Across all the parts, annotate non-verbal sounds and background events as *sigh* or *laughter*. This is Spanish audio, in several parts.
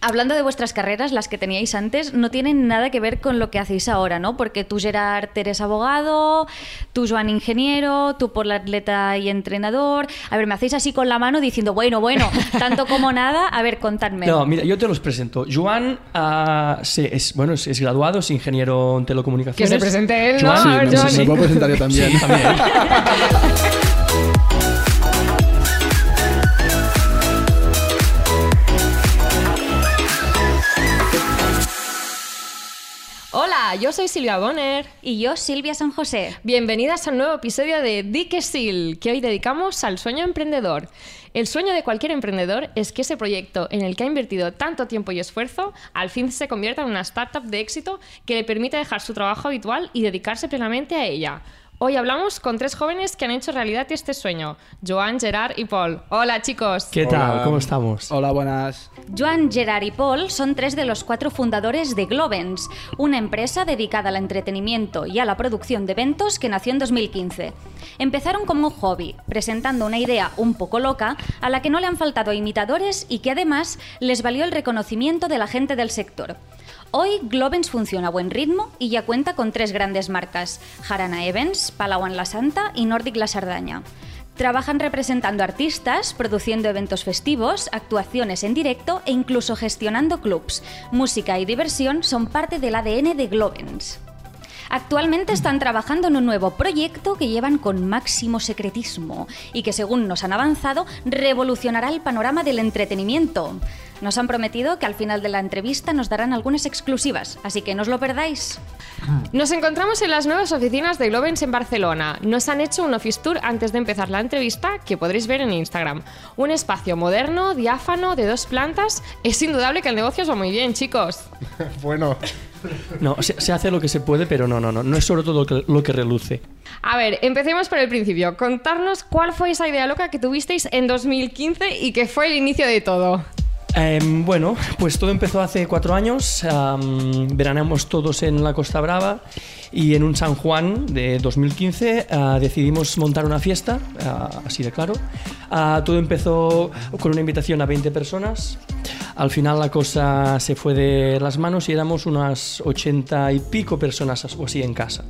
Hablando de vuestras carreras, las que teníais antes, no tienen nada que ver con lo que hacéis ahora, ¿no? Porque tú, Gerard, eres abogado, tú, Joan, ingeniero, tú por la atleta y entrenador. A ver, me hacéis así con la mano diciendo, bueno, bueno, *laughs* tanto como nada. A ver, contadme. No, mira, yo te los presento. Joan ah, se- es, bueno, es, es graduado, es ingeniero en Que telecomunicaciones. se presente él, ¿no? Joan, a ver, me, Joan. me puedo presentar yo también. Sí, también. *laughs* Hola, yo soy Silvia Bonner. Y yo, Silvia San José. Bienvenidas a un nuevo episodio de Dique Sil, que hoy dedicamos al sueño emprendedor. El sueño de cualquier emprendedor es que ese proyecto en el que ha invertido tanto tiempo y esfuerzo al fin se convierta en una startup de éxito que le permita dejar su trabajo habitual y dedicarse plenamente a ella. Hoy hablamos con tres jóvenes que han hecho realidad este sueño, Joan, Gerard y Paul. Hola chicos. ¿Qué tal? Hola. ¿Cómo estamos? Hola, buenas. Joan, Gerard y Paul son tres de los cuatro fundadores de Globens, una empresa dedicada al entretenimiento y a la producción de eventos que nació en 2015. Empezaron como un hobby, presentando una idea un poco loca a la que no le han faltado imitadores y que además les valió el reconocimiento de la gente del sector. Hoy Globens funciona a buen ritmo y ya cuenta con tres grandes marcas, Jarana Events, Palawan La Santa y Nordic La Sardaña. Trabajan representando artistas, produciendo eventos festivos, actuaciones en directo e incluso gestionando clubs. Música y diversión son parte del ADN de Globens. Actualmente están trabajando en un nuevo proyecto que llevan con máximo secretismo y que, según nos han avanzado, revolucionará el panorama del entretenimiento. Nos han prometido que al final de la entrevista nos darán algunas exclusivas, así que no os lo perdáis. Nos encontramos en las nuevas oficinas de Globens en Barcelona. Nos han hecho un office tour antes de empezar la entrevista que podréis ver en Instagram. Un espacio moderno, diáfano, de dos plantas. Es indudable que el negocio os va muy bien, chicos. *laughs* Bueno, No, se, se hace lo que se puede, pero no, no, no. No es sobre todo lo que, lo que reluce. A ver, empecemos por el principio. Contarnos cuál fue esa idea loca que tuvisteis en 2015 y que fue el inicio de todo. Em, bueno, pues todo empezó hace cuatro años. veraneamos todos en la Costa Brava y en un San Juan de 2015 ah, decidimos montar una fiesta, ah, así de claro. Ah, todo empezó con una invitación a 20 personas. Al final la cosa se fue de las manos y éramos unas 80 y pico personas o así en casa.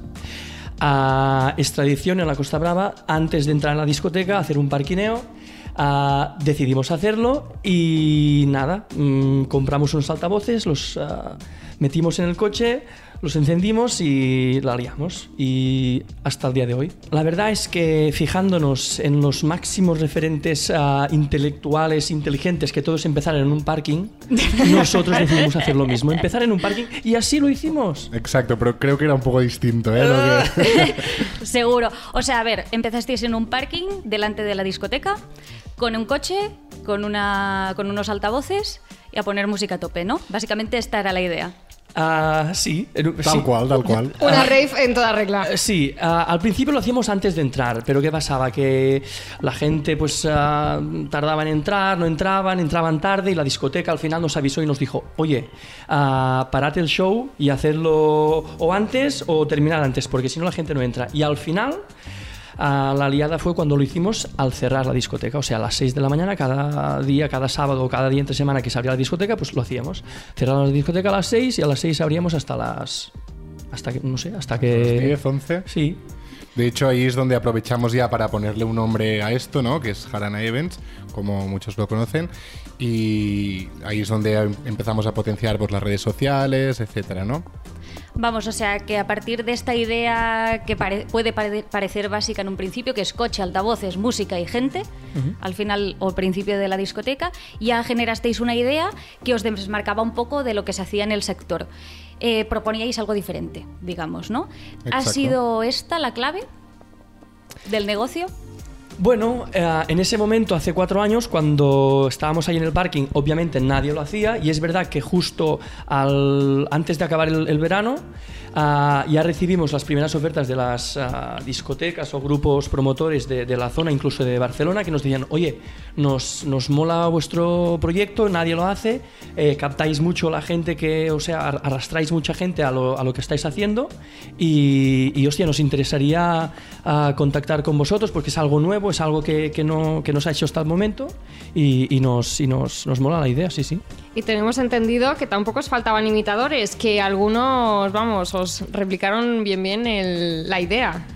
Ah, es tradición en la Costa Brava, antes de entrar a la discoteca, hacer un parquineo. Ah, decidimos hacerlo y nada, mm, compramos unos altavoces, los ah, metimos en el coche, los encendimos y la liamos. Y hasta el día de hoy. La verdad es que fijándonos en los máximos referentes ah, intelectuales, inteligentes, que todos empezaron en un parking, *laughs* nosotros decidimos hacer lo mismo, empezar en un parking y así lo hicimos. exacto, pero creo que era un poco distinto, ¿eh? Lo que- *laughs* *laughs* Seguro. O sea, a ver, empezasteis en un parking delante de la discoteca, con un coche, con, una, con unos altavoces y a poner música a tope, ¿no? Básicamente esta era la idea. Ah, sí, Tal sí. cual, tal cual. Una rave en toda regla. Eh, Sí, ah, al principio lo hacíamos antes de entrar, pero ¿qué pasaba? Que la gente pues ah, tardaba en entrar, no entraban, entraban tarde y la discoteca al final nos avisó y nos dijo, oye, parad el show y hacerlo o antes o terminar antes, porque si no la gente no entra. Y al final... ah, la liada fue cuando lo hicimos al cerrar la discoteca, o sea, a las 6 de la mañana, cada día, cada sábado, cada día entre semana que se abría la discoteca, pues lo hacíamos. Cerrábamos la discoteca a las 6 y a las 6 abríamos hasta las... Hasta que, no sé, hasta que... 10, 11. Sí, De hecho, ahí es donde aprovechamos ya para ponerle un nombre a esto, ¿no? Que es Harana Events, como muchos lo conocen. Y ahí es donde em- empezamos a potenciar pues, las redes sociales, etcétera, ¿no? Vamos, o sea, que a partir de esta idea que pare- puede pare- parecer básica en un principio, que es coche, altavoces, música y gente, al final o al principio de la discoteca, ya generasteis una idea que os desmarcaba un poco de lo que se hacía en el sector. Eh, proponíais algo diferente, digamos, ¿no? ¿Ha sido esta la clave del negocio? Bueno, eh, en ese momento, hace cuatro años, cuando estábamos ahí en el parking, obviamente nadie lo hacía y es verdad que justo al- antes de acabar el, el verano ah, ya recibimos las primeras ofertas de las ah, discotecas o grupos promotores de, de la zona, incluso de Barcelona, que nos decían, oye, nos, nos mola vuestro proyecto, nadie lo hace, eh, captáis mucho la gente que, o sea, ar- arrastráis mucha gente a lo, a lo que estáis haciendo y, y hostia, nos interesaría contactar con vosotros porque es algo nuevo, nuevo, es algo que, que no, que no se ha hecho hasta el momento y, y nos, y nos, nos mola la idea, sí, sí. Y tenemos entendido que tampoco os faltaban imitadores, que algunos, vamos, os replicaron bien bien el- la idea.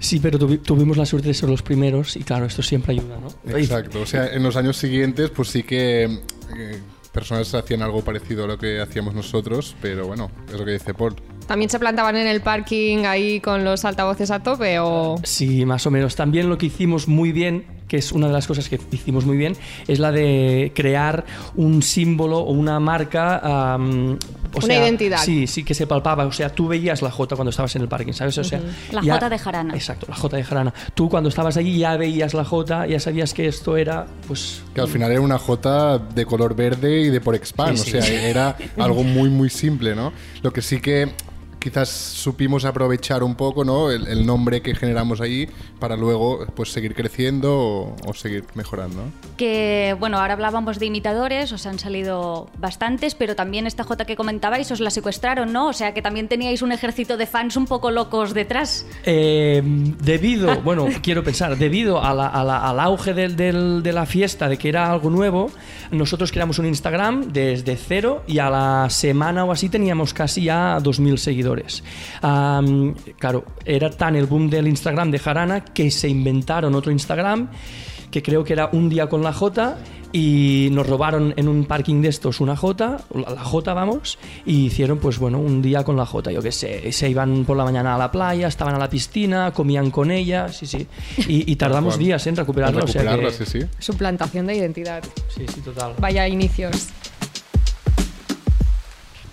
Sí, pero tuvi- tuvimos la suerte de ser los primeros y claro, esto siempre ayuda, ¿no? Exacto. O sea, en los años siguientes, pues sí que eh, personas hacían algo parecido a lo que hacíamos nosotros, pero bueno, es lo que dice Paul. ¿También se plantaban en el parking ahí con los altavoces a tope o...? Sí, más o menos. También lo que hicimos muy bien, que es una de las cosas que hicimos muy bien, es la de crear un símbolo o una marca. o Una sea, identidad. Sí, sí que se palpaba. O sea, tú veías la J cuando estabas en el parking, ¿sabes? O sea, La ya- J de Jarana. Exacto, la J de Jarana. Tú cuando estabas allí ya veías la J, ya sabías que esto era, pues. Que al final era una J de color verde y de por expand, Sí, sí, o sea, era *laughs* algo muy muy simple, ¿no? Lo que sí que quizás supimos aprovechar un poco, ¿no? El, el nombre que generamos ahí para luego pues seguir creciendo o, o seguir mejorando. Que, bueno, ahora hablábamos de imitadores, os han salido bastantes, pero también esta J que comentabais os la secuestraron, ¿no? O sea que también teníais un ejército de fans un poco locos detrás. Eh, debido, *laughs* bueno, quiero pensar, debido a la- a la- al auge del- del- de la fiesta, de que era algo nuevo, nosotros creamos un Instagram desde cero y a la semana o así teníamos casi ya 2.000 seguidores. Am, claro, era tan el boom del Instagram de Jarana que se inventaron otro Instagram que creo que era un día con la J y nos robaron en un parking de estos una J, la J vamos, y hicieron pues bueno, un día con la J, yo qué sé, se iban por la mañana a la playa, estaban a la piscina, comían con ella, sí, sí, y, y tardamos días en recuperarlo, En o sea que- sí, sí. Suplantación de identidad. sí, sí, total. Vaya inicios.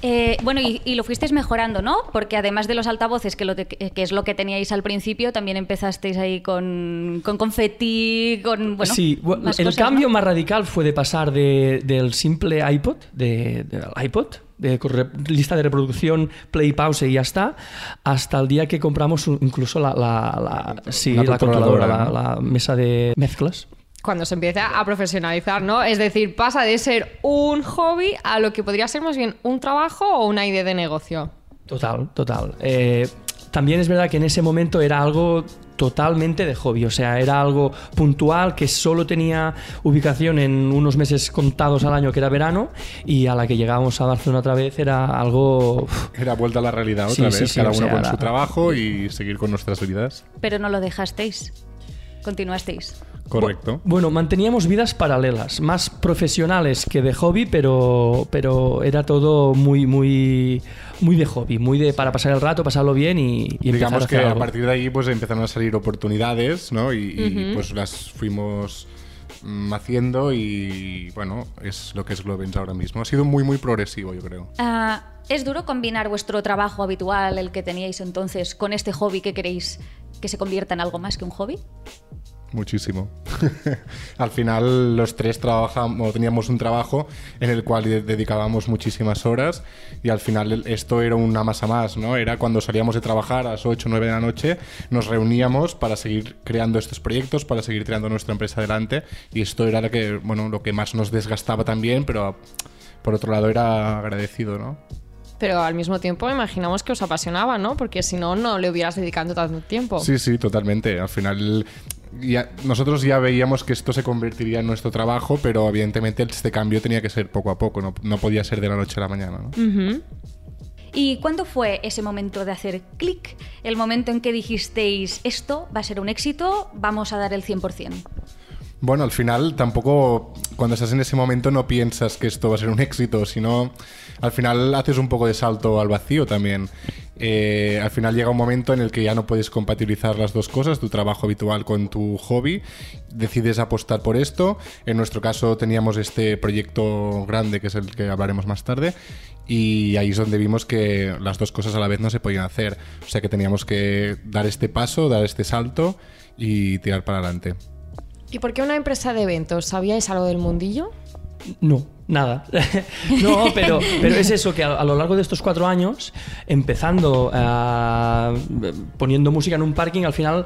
Eh, bueno, y, y lo fuisteis mejorando, ¿no? Porque además de los altavoces, que, lo te- que es lo que teníais al principio, también empezasteis ahí con, con confeti, con, bueno, sí, más el cosas, cambio ¿no? más radical fue de pasar de- del simple iPod, de, del iPod, de corre- lista de reproducción, play, pause y ya está, hasta el día que compramos incluso la, la, la- sí, La la controladora, controladora, la, la mesa de mezclas. Cuando se empieza a profesionalizar, ¿no? Es decir, pasa de ser un hobby a lo que podría ser más bien un trabajo o una idea de negocio. Total, total. Eh, también es verdad que en ese momento era algo totalmente de hobby, o sea, era algo puntual que solo tenía ubicación en unos meses contados al año que era verano y a la que llegábamos a Barcelona otra vez era algo... Era vuelta a la realidad otra sí, vez, sí, cada uno sea, con era- su trabajo y seguir con nuestras vidas. Pero no lo dejasteis. Continuasteis. Correcto. Bueno, manteníamos vidas paralelas, más profesionales que de hobby, pero, pero era todo muy, muy, muy de hobby, muy de para pasar el rato, pasarlo bien y, y empezar a Digamos que a partir de ahí pues empezaron a salir oportunidades, ¿no? Y, y, pues las fuimos mm, haciendo y bueno, es lo que es Globens ahora mismo. Ha sido muy, muy progresivo, yo creo. Ah, ¿Es duro combinar vuestro trabajo habitual, el que teníais entonces, con este hobby que queréis que se convierta en algo más que un hobby? Muchísimo. *laughs* Al final los tres trabajamos, teníamos un trabajo en el cual de- dedicábamos muchísimas horas y al final esto era una masa más, ¿no? Era cuando salíamos de trabajar a las 8 o 9 de la noche, nos reuníamos para seguir creando estos proyectos, para seguir tirando nuestra empresa adelante y esto era lo que, bueno, lo que más nos desgastaba también, pero por otro lado era agradecido, ¿no? Pero al mismo tiempo imaginamos que os apasionaba, ¿no? Porque si no, no le hubieras dedicado tanto tiempo. Sí, sí, totalmente. Al final ya- nosotros ya veíamos que esto se convertiría en nuestro trabajo, pero evidentemente este cambio tenía que ser poco a poco, no, no podía ser de la noche a la mañana. ¿Y cuándo fue ese momento de hacer clic? El momento en que dijisteis, esto va a ser un éxito, vamos a dar el 100%. Bueno, al final tampoco cuando estás en ese momento no piensas que esto va a ser un éxito, sino al final haces un poco de salto al vacío también. Eh, al final llega un momento en el que ya no puedes compatibilizar las dos cosas, tu trabajo habitual con tu hobby, decides apostar por esto. En nuestro caso teníamos este proyecto grande que es el que hablaremos más tarde y ahí es donde vimos que las dos cosas a la vez no se podían hacer. O sea que teníamos que dar este paso, dar este salto y tirar para adelante. ¿Y por qué una empresa de eventos? ¿Sabíais algo del mundillo? No, nada. *laughs* no, pero, pero es eso, que a, lo largo de estos cuatro años, empezando ah, poniendo música en un parking, al final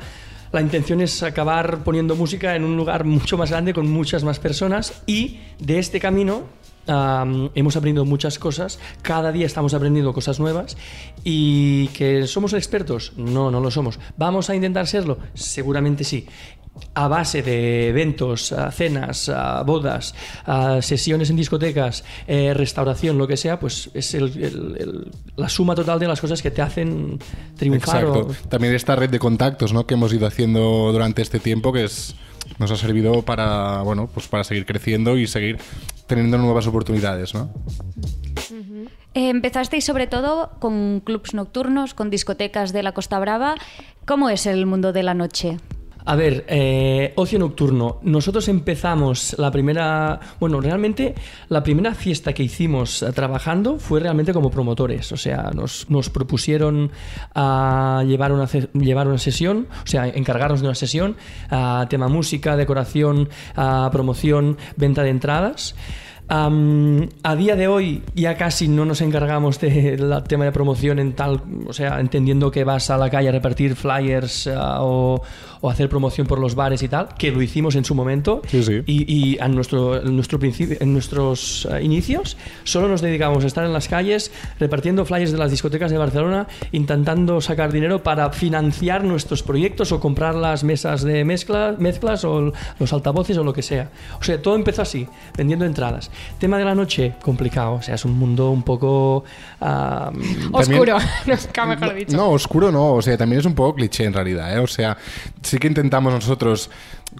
la intención es acabar poniendo música en un lugar mucho más grande con muchas más personas y de este camino am, hemos aprendido muchas cosas, cada día estamos aprendiendo cosas nuevas y que somos expertos, no, no lo somos. ¿Vamos a intentar serlo? Seguramente sí. A base de eventos, a cenas, a bodas, a sesiones en discotecas, eh, restauración, lo que sea, pues es el- el- el- la suma total de las cosas que te hacen triunfar. Exacto. o- También esta red de contactos ¿no? que hemos ido haciendo durante este tiempo que es, nos ha servido para, bueno, pues para seguir creciendo y seguir teniendo nuevas oportunidades. ¿no? Eh, empezasteis sobre todo con clubs nocturnos, con discotecas de la Costa Brava. ¿Cómo es el mundo de la noche? A ver, eh, ocio nocturno. Nosotros empezamos la primera, bueno, realmente la primera fiesta que hicimos eh, trabajando fue realmente como promotores. O sea, nos, nos propusieron a llevar una, llevar una sesión, o sea, encargarnos de una sesión, a tema música, decoración, a promoción, venta de entradas. A día de hoy ya casi no nos encargamos del tema de promoción en tal, o sea, entendiendo que vas a la calle a repartir flyers ah, o, o hacer promoción por los bares y tal, que lo hicimos en su momento. Sí, sí. Y, y a nuestro, en, nuestro principio, en nuestros ah, inicios solo nos dedicamos a estar en las calles repartiendo flyers de las discotecas de Barcelona, intentando sacar dinero para financiar nuestros proyectos o comprar las mesas de mezcla, mezclas o los altavoces o lo que sea. O sea, todo empezó así, vendiendo entradas. Tema de la noche, complicado. O sea, es un mundo un poco... ah, Oscuro, *laughs* nunca mejor dicho. No, oscuro no, o sea, también es un poco cliché en realidad, ¿eh? O sea, sí que intentamos nosotros,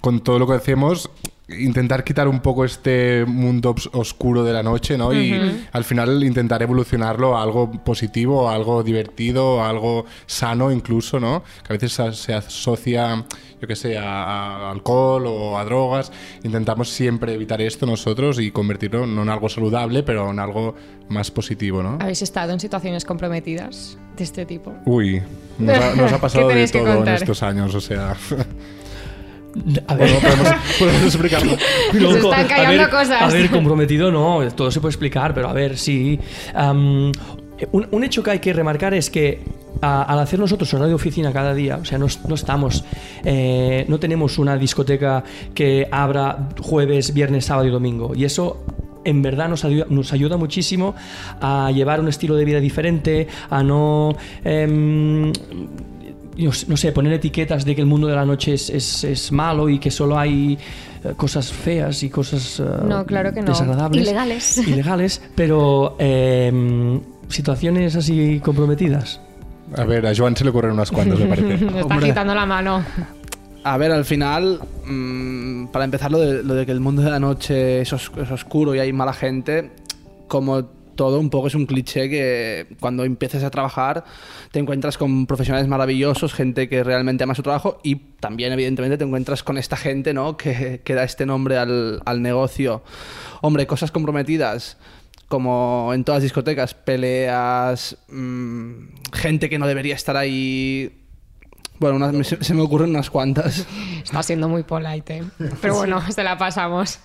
con todo lo que hacemos, intentar quitar un poco este mundo oscuro de la noche, ¿no? Y al final intentar evolucionarlo a algo positivo, a algo divertido, a algo sano incluso, ¿no? Que a veces se- asocia, yo qué sé, a, a alcohol o a drogas. Intentamos siempre evitar esto nosotros y convertirlo no en algo saludable, pero en algo más positivo, ¿no? ¿Habéis estado en situaciones comprometidas de este tipo? Uy, nos ha, nos ha *laughs* ¿Qué pasado de todo en estos años, o sea. A ver, Bueno, podemos, *laughs* podemos explicarlo. Loco, están a callando ver, cosas. A ver, comprometido no, todo se puede explicar, pero a ver, sí. Un, un hecho que hay que remarcar es que a- al hacer nosotros horario de oficina cada día, o sea, no, no estamos, eh, no tenemos una discoteca que abra jueves, viernes, sábado y domingo. Y eso en verdad nos ayuda, nos ayuda muchísimo a llevar un estilo de vida diferente, a no... em, no sé, poner etiquetas de que el mundo de la noche es, es- es malo y que solo hay eh, cosas feas y cosas eh, No, claro que no. desagradables. Ilegales. *laughs* Ilegales, pero em, situaciones así comprometidas. A ver, a Joan se le ocurren unas cuantas, me *laughs* parece. Me está Hombre. agitando la mano. A ver, al final, mm, para empezar, lo de, lo de que el mundo de la noche es, os- es oscuro y hay mala gente, como todo un poco es un cliché que cuando empieces a trabajar te encuentras con profesionales maravillosos, gente que realmente ama su trabajo y también evidentemente te encuentras con esta gente ¿no? que, que da este nombre al, al negocio. Hombre, cosas comprometidas como en todas las discotecas, peleas, mm, gente que no debería estar ahí. Bueno, me- se, me ocurren unas cuantas. *laughs* Está siendo muy polite, ¿eh? Pero bueno, se la pasamos.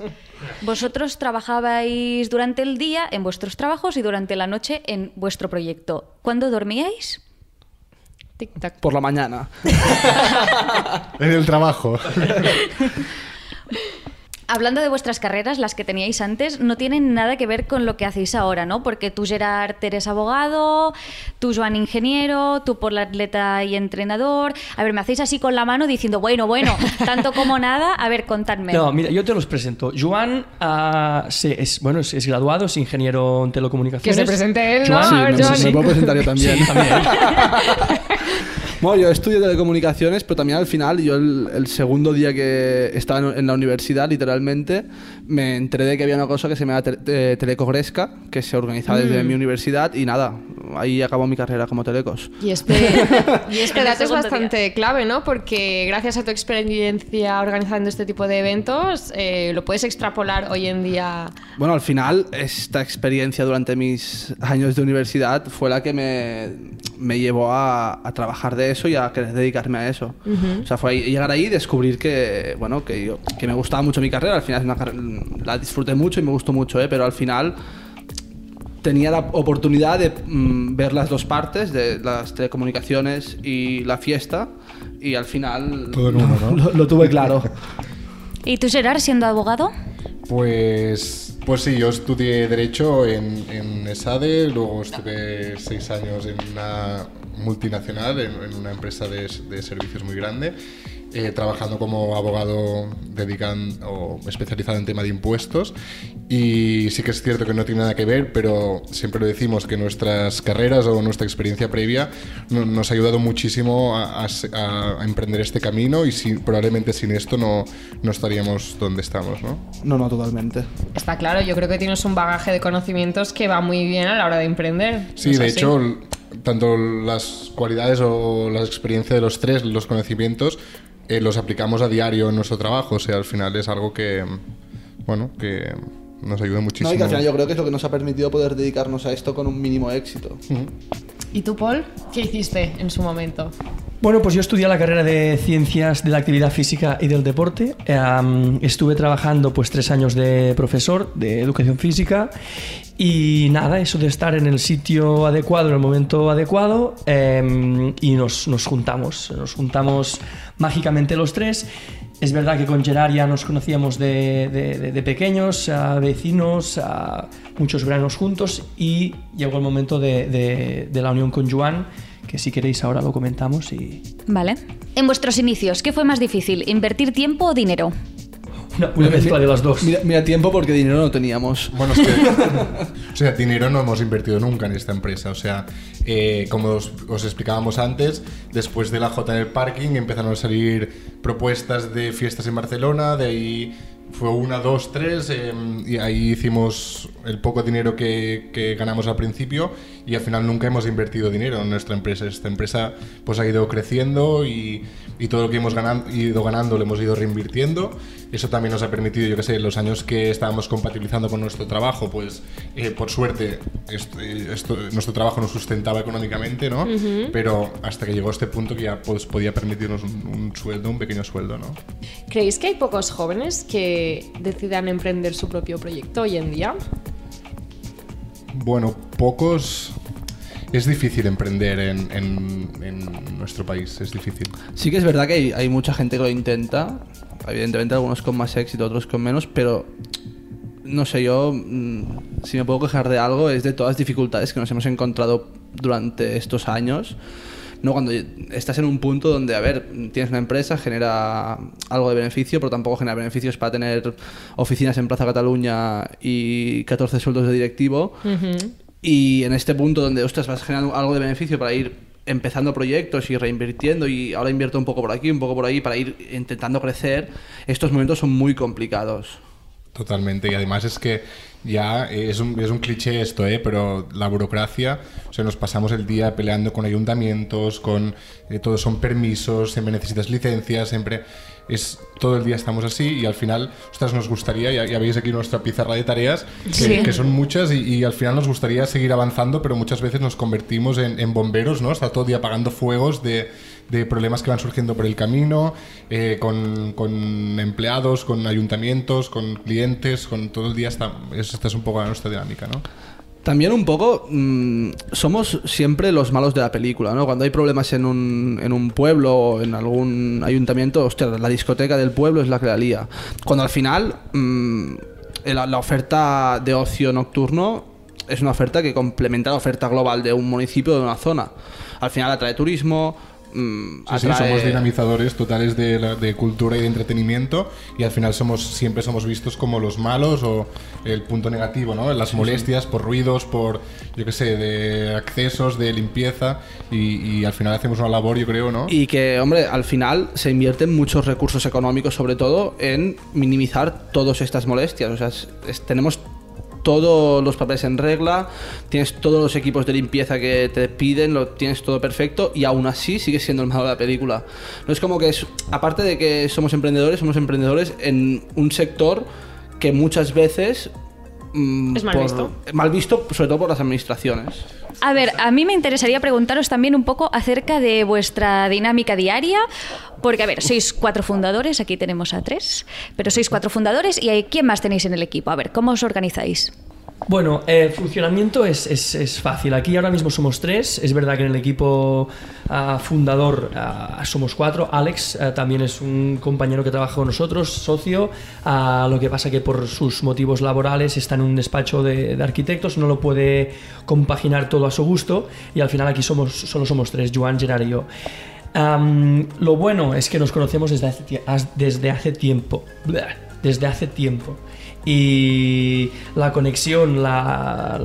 Vosotros trabajabais durante el día en vuestros trabajos y durante la noche en vuestro proyecto. ¿Cuándo dormíais? Tic-tac. Por la mañana. *laughs* en el trabajo. *laughs* Hablando de vuestras carreras, las que teníais antes, no tienen nada que ver con lo que hacéis ahora, ¿no? Porque tú, Gerard, eres abogado, tú, Joan, ingeniero, tú, por la atleta y entrenador. A ver, me hacéis así con la mano diciendo, bueno, bueno, *laughs* tanto como nada. A ver, contadme. No, mira, yo te los presento. Joan ah, se- es, bueno, es, es graduado, es ingeniero en telecomunicaciones. Que se presente él, ¿no? Joan, A ver, me, Joan. me puedo presentar yo también. Sí, también. *laughs* Bueno, yo estudio telecomunicaciones, pero también al final, yo el, el segundo día que estaba en, en la universidad, literalmente, me enteré de que había una cosa que se llama Te- Te- Telecogresca, que se organiza desde Mm. mi universidad, y nada, ahí acabó mi carrera como telecos. Y este, *laughs* y este dato es bastante clave, ¿no? Porque gracias a tu experiencia organizando este tipo de eventos, eh, lo puedes extrapolar hoy en día. Bueno, al final, esta experiencia durante mis años de universidad fue la que me, me llevó a, a trabajar de eso y a querer dedicarme a eso. O sea, fue ahí- llegar ahí y descubrir que, bueno, que, yo- que me gustaba mucho mi carrera. Al final es una la disfruté mucho y me gustó mucho, ¿eh? pero al final tenía la oportunidad de mm, ver las dos partes, de las telecomunicaciones y la fiesta, y al final Todo en uno, ¿no? *laughs* lo, lo tuve claro. *laughs* ¿Y tú, Gerard, siendo abogado? Pues, pues sí, yo estudié Derecho en, en ESADE, luego estuve seis años en una multinacional, en, en una empresa de, de servicios muy grande. Eh, trabajando como abogado dedican, o especializado en tema de impuestos. Y sí que es cierto que no tiene nada que ver, pero siempre lo decimos que nuestras carreras o nuestra experiencia previa no- nos ha ayudado muchísimo a, a- a emprender este camino y si, probablemente sin esto no, no estaríamos donde estamos, ¿no? No, no, totalmente. Está claro, yo creo que tienes un bagaje de conocimientos que va muy bien a la hora de emprender. Sí, ¿Es de así? hecho, tanto las cualidades o la experiencia de los tres, los conocimientos, eh, los aplicamos a diario en nuestro trabajo. O sea, al final es algo que, bueno, que nos ayuda muchísimo. No, y que al final yo creo que es lo que nos ha permitido poder dedicarnos a esto con un mínimo éxito. ¿Y tú, Paul? ¿Qué hiciste en su momento? Bueno, pues yo estudié la carrera de Ciencias de la Actividad Física y del Deporte. Em, estuve trabajando pues tres años de profesor de Educación Física y nada, eso de estar en el sitio adecuado, en el momento adecuado em, y nos, nos juntamos, nos juntamos mágicamente los tres. Es verdad que con Gerard ya nos conocíamos de, pequeños, a vecinos, a muchos veranos juntos y llegó el momento de, la unión con Joan, que si queréis ahora lo comentamos y Vale. En vuestros inicios, ¿qué fue más difícil? ¿Invertir tiempo o dinero? Una, una mezcla de las dos. Mira, mira tiempo porque dinero no teníamos. Bueno, es que, *laughs* o sea, dinero no hemos invertido nunca en esta empresa. O sea, eh, como os, os explicábamos antes, después de la J en el parking empezaron a salir propuestas de fiestas en Barcelona, de ahí fue una, dos, tres, eh, y ahí hicimos el poco dinero que, que ganamos al principio y al final nunca hemos invertido dinero en nuestra empresa. Esta empresa pues ha ido creciendo y, y todo lo que hemos ganando, ido ganando lo hemos ido reinvirtiendo. Eso también nos ha permitido, yo que sé, los años que estábamos compatibilizando con nuestro trabajo, pues eh, por suerte esto, esto- nuestro trabajo nos sustentaba económicamente, ¿no? Pero hasta que llegó este punto que ya pues, podía permitirnos un, un sueldo, un pequeño sueldo, ¿no? ¿Creéis que hay pocos jóvenes que decidan emprender su propio proyecto hoy en día? Bueno, pocos... Es difícil emprender en, nuestro país, es difícil. Sí que es verdad que hay, hay mucha gente que lo intenta. Evidentemente algunos con más éxito, otros con menos, pero no sé, yo mm, si me puedo quejar de algo es de todas las dificultades que nos hemos encontrado durante estos años. No, cuando estás en un punto donde, a ver, tienes una empresa, genera algo de beneficio, pero tampoco genera beneficios para tener oficinas en Plaza Cataluña y 14 sueldos de directivo. Y en este punto donde, ostras, vas generando algo de beneficio para ir empezando proyectos y reinvirtiendo y ahora invierto un poco por aquí, un poco por ahí para ir intentando crecer, estos momentos son muy complicados. Totalmente, y además es que ya es un, es un cliché esto, ¿eh? pero la burocracia, o sea, nos pasamos el día peleando con ayuntamientos, con eh, todos son permisos, siempre necesitas licencias, siempre es todo el día estamos así y al final, ostras, nos gustaría, ya, ya veis aquí nuestra pizarra de tareas, que, Sí. que son muchas y, y al final nos gustaría seguir avanzando, pero muchas veces nos convertimos en, en bomberos, ¿no? Está todo el día apagando fuegos de, de problemas que van surgiendo por el camino, eh, con, con empleados, con ayuntamientos, con clientes, con todo el día está, es- esta es un poco nuestra dinámica, ¿no? También un poco mm, somos siempre los malos de la película, ¿no? Cuando hay problemas en un, en un pueblo o en algún ayuntamiento, hostia, la discoteca del pueblo es la que la lía. Cuando al final mm, la, la oferta de ocio nocturno es una oferta que complementa la oferta global de un municipio o de una zona. Al final atrae turismo, mm, Sí, somos dinamizadores totales de, la- de cultura y de entretenimiento y al final somos siempre somos vistos como los malos o el punto negativo, ¿no? Las molestias por ruidos, por, yo qué sé, de accesos, de limpieza y, y al final hacemos una labor, yo creo, ¿no? Y que, hombre, al final se invierten muchos recursos económicos, sobre todo, en minimizar todas estas molestias. O sea, es- es- tenemos todos los papeles en regla, tienes todos los equipos de limpieza que te piden, lo tienes todo perfecto y aún así sigue siendo el malo de la película. No es como que, es, aparte de que somos emprendedores, somos emprendedores en un sector que muchas veces... mm, Es mal visto. Mal visto, sobre todo por las administraciones. A ver, a mí me interesaría preguntaros también un poco acerca de vuestra dinámica diaria, porque, a ver, sois cuatro fundadores, aquí tenemos a tres, pero sois cuatro fundadores y hay, ¿quién más tenéis en el equipo? A ver, ¿cómo os organizáis? Bueno, el funcionamiento es, es- es fácil. Aquí ahora mismo somos tres. Es verdad que en el equipo ah, fundador ah, somos cuatro. Alex ah, también es un compañero que trabaja con nosotros, socio. Lo que pasa que por sus motivos laborales está en un despacho de, arquitectos, no lo puede compaginar todo a su gusto y al final aquí somos, solo somos tres, Joan, Gerard y yo. Lo bueno es que nos conocemos desde hace, desde hace tiempo. Desde hace tiempo. Y la conexión, la-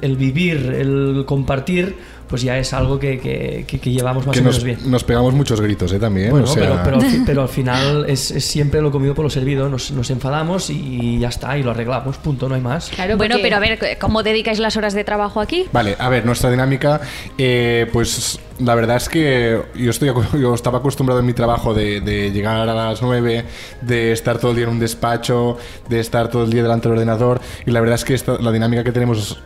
el vivir, el compartir, pues ya es algo que, que- que- que llevamos más que o menos nos, bien. nos pegamos muchos gritos, ¿eh? También. Bueno, o sea, pero, pero, al *laughs* fi- pero al final es, es siempre lo comido por lo servido. Nos, nos enfadamos y ya está, y lo arreglamos, punto, no hay más. Claro, bueno, porque- pero a ver, ¿cómo dedicáis las horas de trabajo aquí? Vale, a ver, nuestra dinámica, eh, pues la verdad es que yo, estoy, yo estaba acostumbrado en mi trabajo de, de llegar a las 9, de estar todo el día en un despacho, de estar todo el día delante del ordenador, y la verdad es que esta- la dinámica que tenemos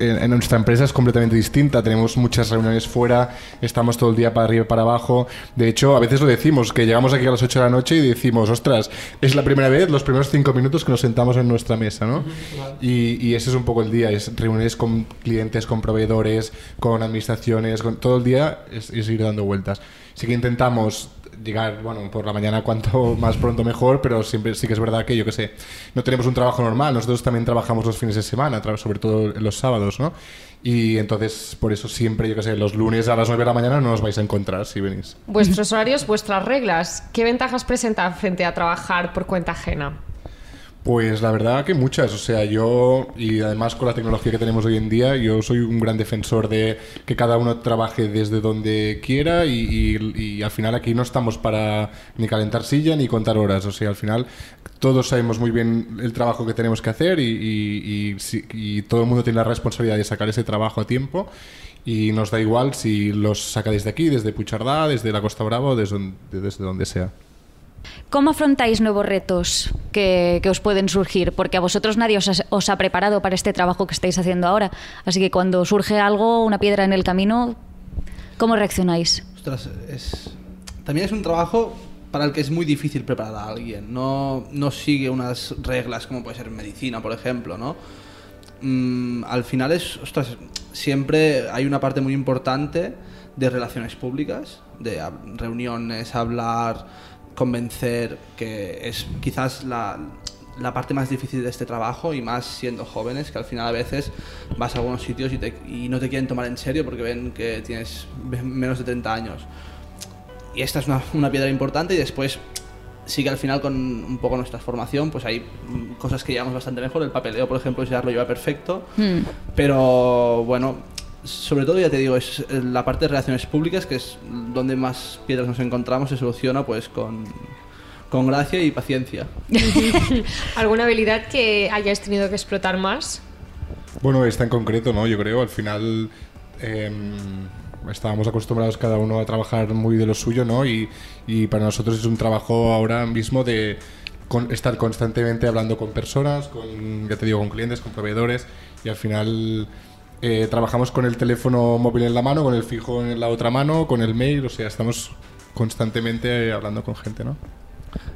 en, nuestra empresa es completamente distinta. Tenemos muchas reuniones fuera, estamos todo el día para arriba y para abajo. De hecho, a veces lo decimos, que llegamos aquí a las 8 de la noche y decimos, ostras, es la primera vez, los primeros 5 minutos que nos sentamos en nuestra mesa, ¿no? Y, y ese es un poco el día, es reuniones con clientes, con proveedores, con administraciones, con todo el día es, es ir dando vueltas. Sí que intentamos llegar, bueno, por la mañana cuanto *laughs* más pronto mejor, pero siempre sí que es verdad que yo que sé, no tenemos un trabajo normal, nosotros también trabajamos los fines de semana, sobre todo los sábados, ¿no? Y entonces, por eso siempre, yo que sé, los lunes a las 9 de la mañana no nos vais a encontrar si venís. Vuestros horarios, vuestras reglas, ¿qué ventajas presentan frente a trabajar por cuenta ajena? Pues la verdad que muchas, o sea, yo y además con la tecnología que tenemos hoy en día, yo soy un gran defensor de que cada uno trabaje desde donde quiera y, al final aquí no estamos para ni calentar silla ni contar horas, o sea, al final todos sabemos muy bien el trabajo que tenemos que hacer y, y- todo el mundo tiene la responsabilidad de sacar ese trabajo a tiempo y nos da igual si los saca desde aquí, desde Puchardá, desde la Costa Brava o desde donde, desde donde sea. ¿Cómo afrontáis nuevos retos que, que os pueden surgir? Porque a vosotros nadie os ha, os ha preparado para este trabajo que estáis haciendo ahora. Así que cuando surge algo, una piedra en el camino, ¿cómo reaccionáis? Ostras, es... También es un trabajo para el que es muy difícil preparar a alguien. No, no sigue unas reglas como puede ser medicina, por ejemplo, ¿no? Mm, al final es, ostras, siempre hay una parte muy importante de relaciones públicas, de reuniones, hablar, convencer, que es quizás la, la parte más difícil de este trabajo y más siendo jóvenes, que al final a veces vas a algunos sitios y, te- y no te quieren tomar en serio porque ven que tienes menos de 30 años. Y esta es una, una piedra importante y después sí que al final con un poco nuestra formación pues hay cosas que llevamos bastante mejor. El papeleo, por ejemplo, ya lo lleva perfecto. Hmm. Pero bueno, sobre todo ya te digo, es eh, la parte de relaciones públicas, que es donde más piedras nos encontramos, se soluciona pues con, con gracia y paciencia. *laughs* ¿Alguna habilidad que hayáis tenido que explotar más? Bueno, esta en concreto, ¿no? Yo creo, al final em, estábamos acostumbrados cada uno a trabajar muy de lo suyo, ¿no? Y, y para nosotros es un trabajo ahora mismo de con- estar constantemente hablando con personas, con, ya te digo, con clientes, con proveedores, y al final eh, trabajamos con el teléfono móvil en la mano, con el fijo en la otra mano, con el mail, o sea, estamos constantemente hablando con gente, ¿no?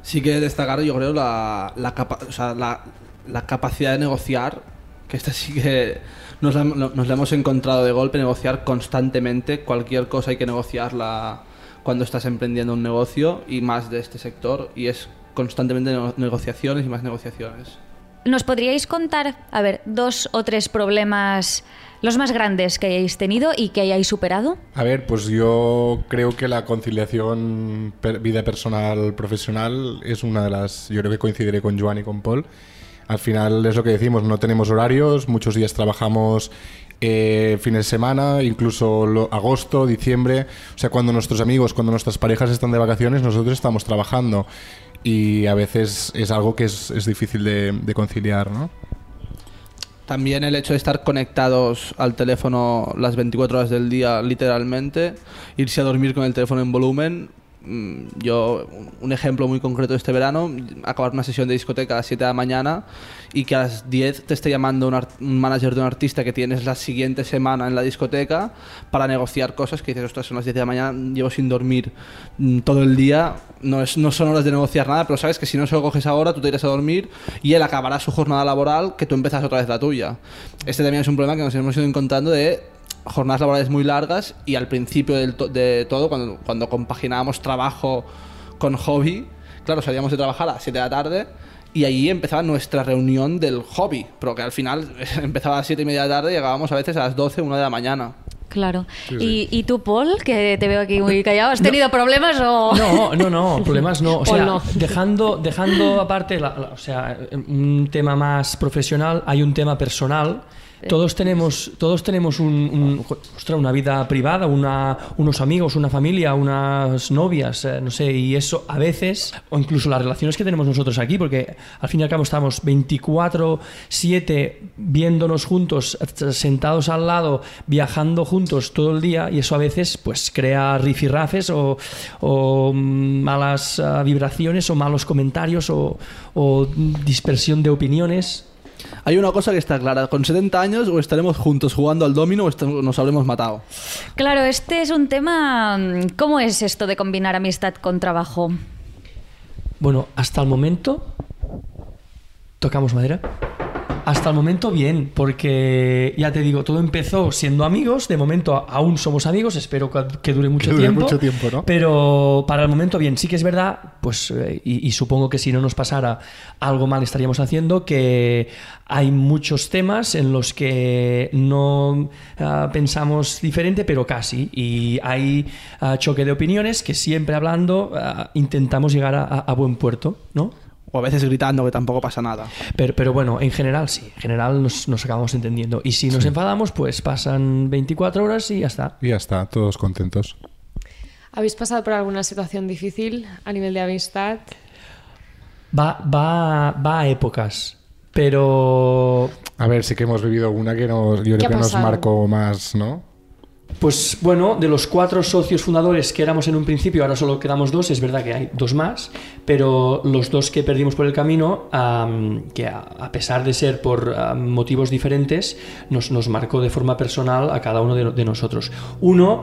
Sí que destacar, yo creo, la, la, capa- o sea, la, la capacidad de negociar, que esta sí que nos la, nos la hemos encontrado de golpe, negociar constantemente, cualquier cosa hay que negociarla cuando estás emprendiendo un negocio y más de este sector, y es constantemente nego- negociaciones y más negociaciones. ¿Nos podríais contar, a ver, dos o tres problemas, los más grandes que hayáis tenido y que hayáis superado? A ver, pues yo creo que la conciliación per- vida personal profesional es una de las, yo creo que coincidiré con Joan y con Paul. Al final es lo que decimos, no tenemos horarios, muchos días trabajamos eh, fines de semana, incluso lo- agosto, diciembre. O sea, cuando nuestros amigos, cuando nuestras parejas están de vacaciones, nosotros estamos trabajando. Y a veces es algo que es, es difícil de, de conciliar, ¿no? También el hecho de estar conectados al teléfono las 24 horas del día, literalmente, irse a dormir con el teléfono en volumen. Mm, Yo, un ejemplo muy concreto de este verano, acabar una sesión de discoteca a las 7 de la mañana y que a las 10 te esté llamando un, un manager de un artista que tienes la siguiente semana en la discoteca para negociar cosas que dices, ostras, son las 10 de la mañana, llevo sin dormir mm, todo el día, no, es, no son horas de negociar nada, pero sabes que si no se lo coges ahora, tú te irás a dormir y él acabará su jornada laboral que tú empezas otra vez la tuya. Este también es un problema que nos hemos ido encontrando de jornadas laborales muy largas y al principio del to- de todo, cuando, cuando compaginábamos trabajo con hobby, claro, salíamos de trabajar a las 7 de la tarde y allí empezaba nuestra reunión del hobby, pero que al final *laughs* empezaba a las 7 y media de la tarde y llegábamos a veces a las 12, 1 de la mañana. Claro. ¿Y, ¿Y tú, Paul, que te veo aquí muy callado, has tenido problemas o...? No, no, no, *laughs* problemas no. O sea, no. dejando, dejando aparte, la- la- o sea, un tema más profesional, hay un tema personal. Todos tenemos, todos tenemos un, una vida privada, unos amigos, una familia, unas novias, eh, no sé, y eso a veces, o incluso las relaciones que tenemos nosotros aquí, porque al fin y al cabo estamos 24-7 viéndonos juntos, sentados al lado, viajando juntos todo el día, y eso a veces pues crea rifirrafes o, mm, malas ah, vibraciones o malos comentarios o dispersión de opiniones. Hay una cosa que está clara, con 70 años o estaremos juntos jugando al domino o nos habremos matado. Claro, este es un tema... mm, ¿Cómo es esto de combinar amistad con trabajo? Bueno, hasta el momento. Tocamos madera. Hasta el momento bien, porque ya te digo, todo empezó siendo amigos, de momento aún somos amigos, espero que, dure mucho Que dure tiempo. mucho tiempo, ¿no? Pero para el momento bien, sí que es verdad, pues, eh, y, y supongo que si no nos pasara algo mal estaríamos haciendo, que hay muchos temas en los que no ah, pensamos diferente, pero casi, y hay ah, choque de opiniones que siempre hablando ah, intentamos llegar a, a- a buen puerto, ¿no? O a veces gritando que tampoco pasa nada. Pero, pero bueno, en general sí, en general nos, nos acabamos entendiendo. Y si nos enfadamos, pues pasan 24 horas y ya está. Y ya está, todos contentos. ¿Habéis pasado por alguna situación difícil a nivel de amistad? Va, va, va a épocas, pero A ver, sí que hemos vivido una que nos, yo ¿Qué creo que nos marcó más, ¿no? Pues bueno, de los cuatro socios fundadores que éramos en un principio, ahora solo quedamos dos, es verdad que hay dos más, pero los dos que perdimos por el camino, am, que a, pesar de ser por motivos diferentes, nos, nos marcó de forma personal a cada uno de, nosotros. Uno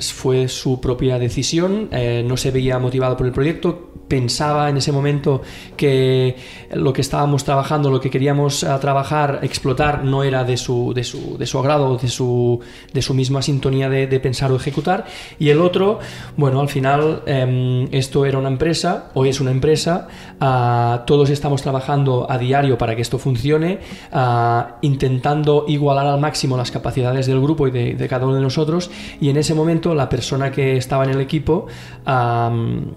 fue su propia decisión, eh, no se veía motivado por el proyecto, pensaba en ese momento que lo que estábamos trabajando, lo que queríamos ah, trabajar, explotar, no era de su, de su, de su agrado, de su, de su misma sintonía de, de pensar o ejecutar. Y el otro, bueno, al final em, esto era una empresa o es una empresa, ah, todos estamos trabajando a diario para que esto funcione, ah, intentando igualar al máximo las capacidades del grupo y de, cada uno de nosotros. Y en ese momento la persona que estaba en el equipo,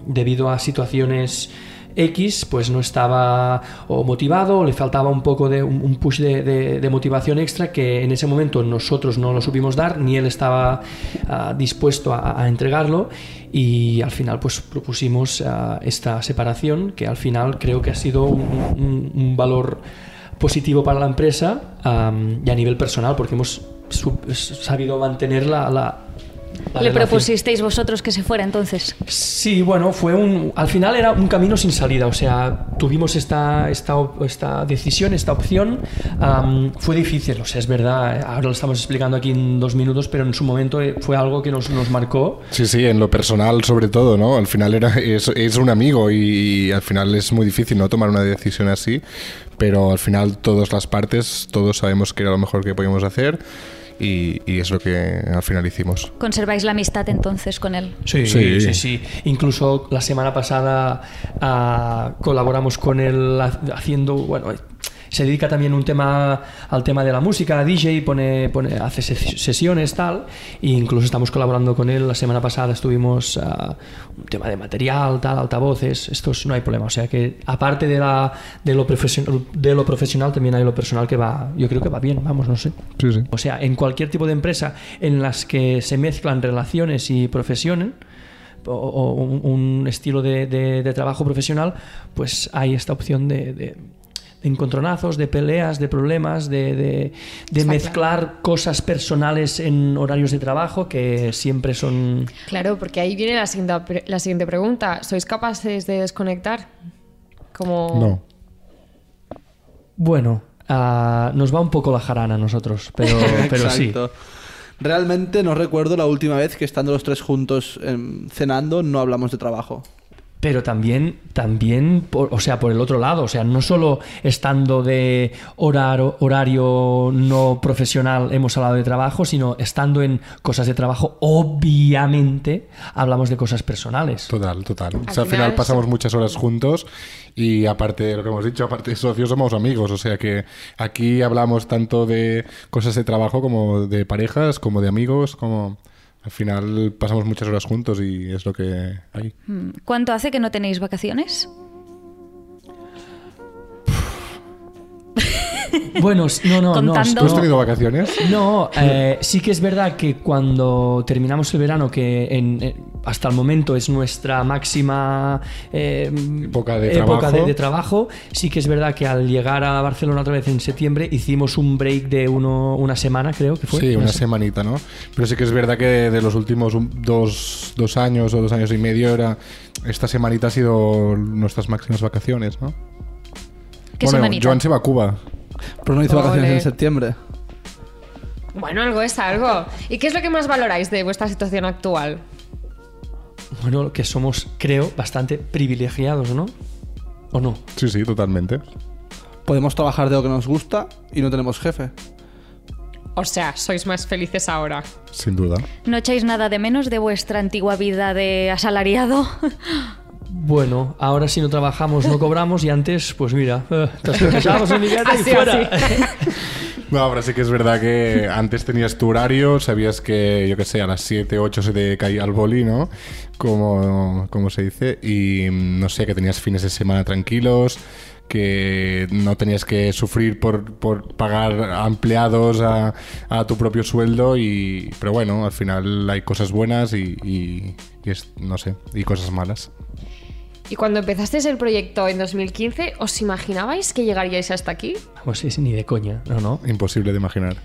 debido a situaciones X pues no estaba motivado le faltaba un poco de un, push de, motivación extra que en ese momento nosotros no lo supimos dar ni él estaba ah, dispuesto a, entregarlo y al final pues propusimos ah, esta separación que al final creo que ha sido un, valor positivo para la empresa y a nivel personal porque hemos sabido mantener la, la- la ¿Le propusisteis vosotros que se fuera entonces? Sí, bueno, fue un. Al final era un camino sin salida. O sea, tuvimos esta, esta, esta decisión, esta opción. Fue difícil, o sea, es verdad. Ahora lo estamos explicando aquí en dos minutos, pero en su momento eh, fue algo que nos, nos marcó. Sí, sí, en lo personal sobre todo, ¿no? Al final era, es, es un amigo y al final es muy difícil, ¿no? Tomar una decisión así, pero al final todas las partes, todos sabemos que era lo mejor que podíamos hacer y, y es lo que al final hicimos. ¿Conserváis la amistad entonces con él? Sí, Sí. sí, sí. Incluso la semana pasada ah, colaboramos con él ha- haciendo, bueno, se dedica también un tema al tema de la música, DJ, pone, pone, hace ses- sesiones tal, e incluso estamos colaborando con él. La semana pasada estuvimos ah, un tema de material, tal, altavoces, estos no hay problema. O sea que aparte de la de lo profesional, de lo profesional también hay lo personal que va, yo creo que va bien, vamos, no sé. Sí, sí. O sea, en cualquier tipo de empresa en las que se mezclan relaciones y profesión, o, un, un estilo de, de- de trabajo profesional, pues hay esta opción de, de- de encontronazos, de peleas, de problemas, de, de- mezclar cosas personales en horarios de trabajo que siempre son... Claro, porque ahí viene la siguiente, la siguiente pregunta. ¿Sois capaces de desconectar? Como... No. Bueno, ah, nos va un poco la jarana a nosotros, pero, *laughs* pero sí. Exacto. Realmente no recuerdo la última vez que estando los tres juntos em, cenando no hablamos de trabajo. Pero también, también por- o sea, por el otro lado, o sea, no solo estando de horario, horario no profesional hemos hablado de trabajo, sino estando en cosas de trabajo, obviamente hablamos de cosas personales. Total, total. O Al sea, al final final pasamos muchas horas juntos Y aparte de lo que hemos dicho, aparte de socios, somos amigos. O sea que aquí hablamos tanto de cosas de trabajo como de parejas, como de amigos, como... Al final pasamos muchas horas juntos y es lo que hay. Mm, ¿Cuánto hace que no tenéis vacaciones? *laughs* Bueno, no, no, no. Contando- ¿Tú has no. tenido vacaciones? No, eh, sí que es verdad que cuando terminamos el verano, que en- eh, hasta el momento es nuestra máxima eh, Época de época trabajo. de, de trabajo, sí que es verdad que al llegar a Barcelona otra vez en septiembre hicimos un break de uno, una semana, creo que fue. Sí, una se- semanita, ¿no? Pero sí que es verdad que de los últimos dos, dos años o dos años y medio era esta semanita ha sido nuestras máximas vacaciones, ¿no? ¿Qué bueno, semanita? Joan se va a Cuba. Pero no hice vacaciones en septiembre. Bueno, algo es algo. ¿Y qué es lo que más valoráis de vuestra situación actual? Bueno, que somos, creo, bastante privilegiados, ¿no? ¿O no? Sí, sí, totalmente. Podemos trabajar de lo que nos gusta y no tenemos jefe. O sea, sois más felices ahora. Sin duda. ¿No echáis nada de menos de vuestra antigua vida de asalariado? *laughs* Bueno, ahora si no trabajamos no cobramos y antes, pues mira, eh, te un billete y fuera. *laughs* No, ahora sí que es verdad que antes tenías tu horario, sabías que, yo qué sé, a las 7, 8 se te caía el boli, ¿no? Como, como se dice. Y mm, no sé, que tenías fines de semana tranquilos, que no tenías que sufrir por, por pagar a empleados a, a tu propio sueldo. Y, pero bueno, al final hay cosas buenas y, y- y es, no sé, y cosas malas. Y cuando empezasteis el proyecto en 2015, ¿os imaginabais que llegaríais hasta aquí? Pues es ni de coña, no, no. Imposible de imaginar.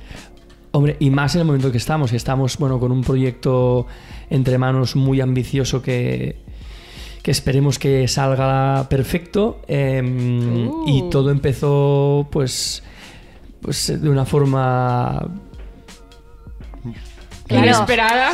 Hombre, y más en el momento que estamos, que estamos bueno, con un proyecto entre manos muy ambicioso que, que esperemos que salga perfecto. eh, Uh. Y todo empezó pues, pues de una forma... Claro. Inesperada.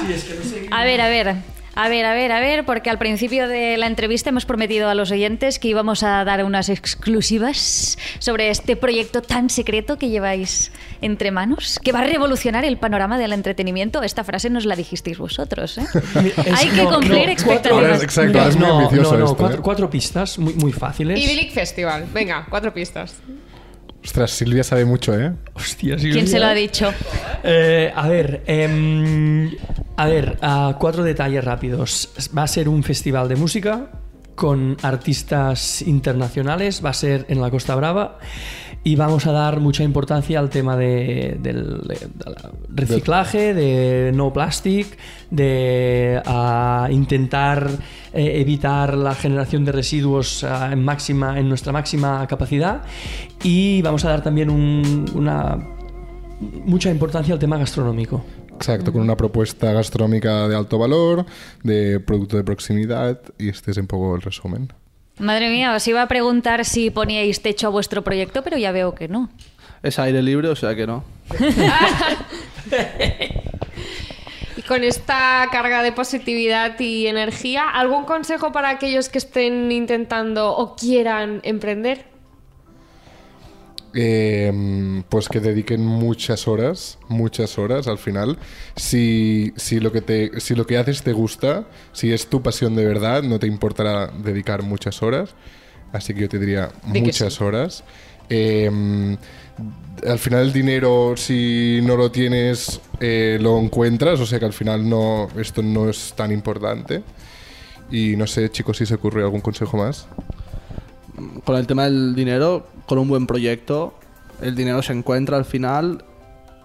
A ver, a ver. A ver, a ver, a ver, porque al principio de la entrevista hemos prometido a los oyentes que íbamos a dar unas exclusivas sobre este proyecto tan secreto que lleváis entre manos, que va a revolucionar el panorama del entretenimiento. Esta frase nos la dijisteis vosotros, ¿eh? *laughs* Es- Hay que no, cumplir no, expectativas. Exacto, ahora es muy no, ambicioso no, no, esto, cuatro, ¿eh? cuatro pistas muy, muy fáciles. Idyllic Festival. Venga, cuatro pistas. Ostras, Silvia sabe mucho, ¿eh? Hostia, ¿Quién se lo ha dicho? Eh, a ver, em, a ver, cuatro detalles rápidos. Va a ser un festival de música con artistas internacionales, va a ser en la Costa Brava y vamos a dar mucha importancia al tema de- del de- del reciclaje, de no plastic, de intentar eh, evitar la generación de residuos ah, en, máxima, en nuestra máxima capacidad y vamos a dar también un- una mucha importancia al tema gastronómico. Exacto, con una propuesta gastronómica de alto valor, de producto de proximidad, y este es un poco el resumen. Madre mía, os iba a preguntar si poníais techo a vuestro proyecto, pero ya veo que no. Es aire libre, o sea que no. *laughs* Y con esta carga de positividad y energía, ¿algún consejo para aquellos que estén intentando o quieran emprender? Eh, pues que dediquen muchas horas, muchas horas al final. Si, si, lo que te, si lo que haces te gusta, si es tu pasión de verdad, no te importará dedicar muchas horas. Así que yo te diría Di muchas sí. horas. Eh, al final el dinero, si no lo tienes, eh, lo encuentras. O sea que al final no, esto no es tan importante. Y no sé, chicos, si se ocurre algún consejo más. Con el tema del dinero, con un buen proyecto, el dinero se encuentra al final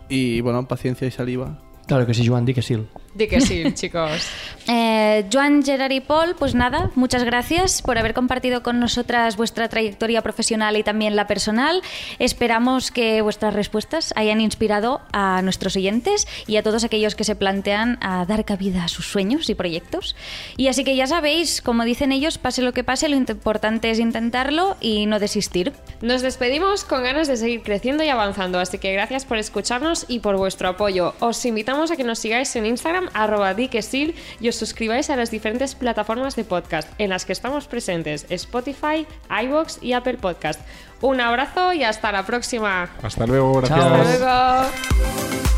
y bueno, paciencia y saliva. Claro que sí, Joan, di que sí. Di que sí, *laughs* chicos. Eh, Joan, Gerard y Paul, pues nada, muchas gracias por haber compartido con nosotras vuestra trayectoria profesional y también la personal. Esperamos que vuestras respuestas hayan inspirado a nuestros oyentes y a todos aquellos que se plantean a dar cabida a sus sueños y proyectos. Y así que ya sabéis, como dicen ellos, pase lo que pase, lo importante es intentarlo y no desistir. Nos despedimos con ganas de seguir creciendo y avanzando, así que gracias por escucharnos y por vuestro apoyo. Os invitamos a que nos sigáis en Instagram, arroba diquesil, y os suscribáis a las diferentes plataformas de podcast en las que estamos presentes, Spotify, iVoox y Apple Podcast. Un abrazo y hasta la próxima. Hasta luego, gracias. Chao. Hasta luego.